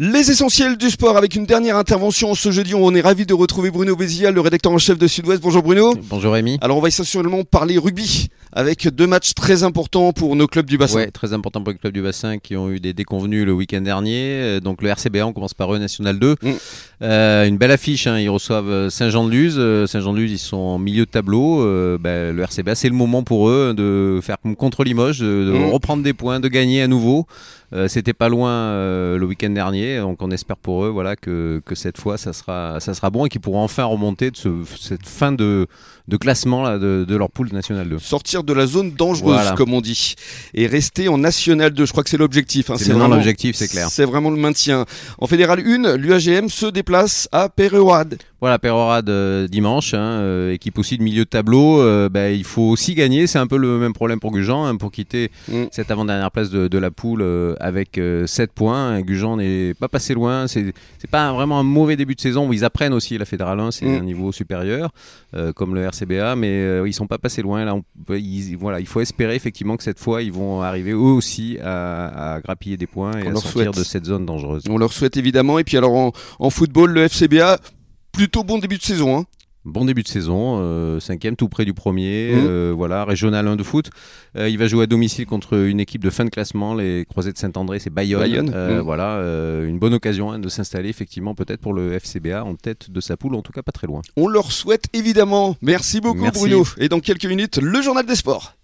Les essentiels du sport avec une dernière intervention ce jeudi. On est ravi de retrouver Bruno Bézial, le rédacteur en chef de Sud-Ouest. Bonjour Bruno. Bonjour Rémi. Alors on va essentiellement parler rugby avec deux matchs très importants pour nos clubs du bassin. Ouais, très importants pour les clubs du bassin qui ont eu des déconvenus le week-end dernier. Euh, Donc le RCBA, on commence par eux, National 2. Mm. Euh, une belle affiche, hein. ils reçoivent euh, Saint-Jean-de-Luz. Saint-Jean-de-Luz, ils sont en milieu de tableau. Euh, ben, le RCBA, c'est le moment pour eux de faire comme contre Limoges, de, de Mm. reprendre des points, de gagner à nouveau. Euh, C'était pas loin le week-end dernier, donc on espère pour eux voilà, que, que cette fois ça sera, ça sera bon et qu'ils pourront enfin remonter de ce- cette fin de, de classement là, de, de leur poule nationale 2. Sortir de la zone dangereuse, Voilà. comme on dit, et rester en National 2. Je crois que c'est l'objectif. hein. C'est maintenant l'objectif, c'est clair. C'est vraiment le maintien. En Fédéral 1, l'UAGM se déplace à Péréoade. Voilà, Pérorade euh, dimanche, hein, euh, équipe aussi de milieu de tableau. euh, bah, il faut aussi gagner. C'est un peu le même problème pour Gujan, hein, pour quitter Mm. cette avant-dernière place de, de la poule euh, avec 7 points. Gujan n'est pas passé loin. C'est pas vraiment un mauvais début de saison où ils apprennent aussi la Fédéral 1, c'est Mm. un niveau supérieur, euh, comme le RCBA, mais euh, ils sont pas passés loin. Là, on peut- ils- voilà, il faut espérer effectivement que cette fois, ils vont arriver eux aussi à, à grappiller des points et On à sortir souhaite. de cette zone dangereuse. On leur souhaite évidemment. Et puis alors en, en football, le FCBA, plutôt bon début de saison. hein. Bon début de saison, euh, cinquième tout près du premier, Mhm. euh, voilà, régional 1 de foot. Euh, il va jouer à domicile contre une équipe de fin de classement, les Croisés de Saint-André, c'est Bayonne. Bayonne, mhm. Voilà, une bonne occasion hein, de s'installer effectivement peut-être pour le FCBA en tête de sa poule, en tout cas pas très loin. On leur souhaite évidemment. Merci beaucoup Merci. Bruno. Et dans quelques minutes, le journal des sports.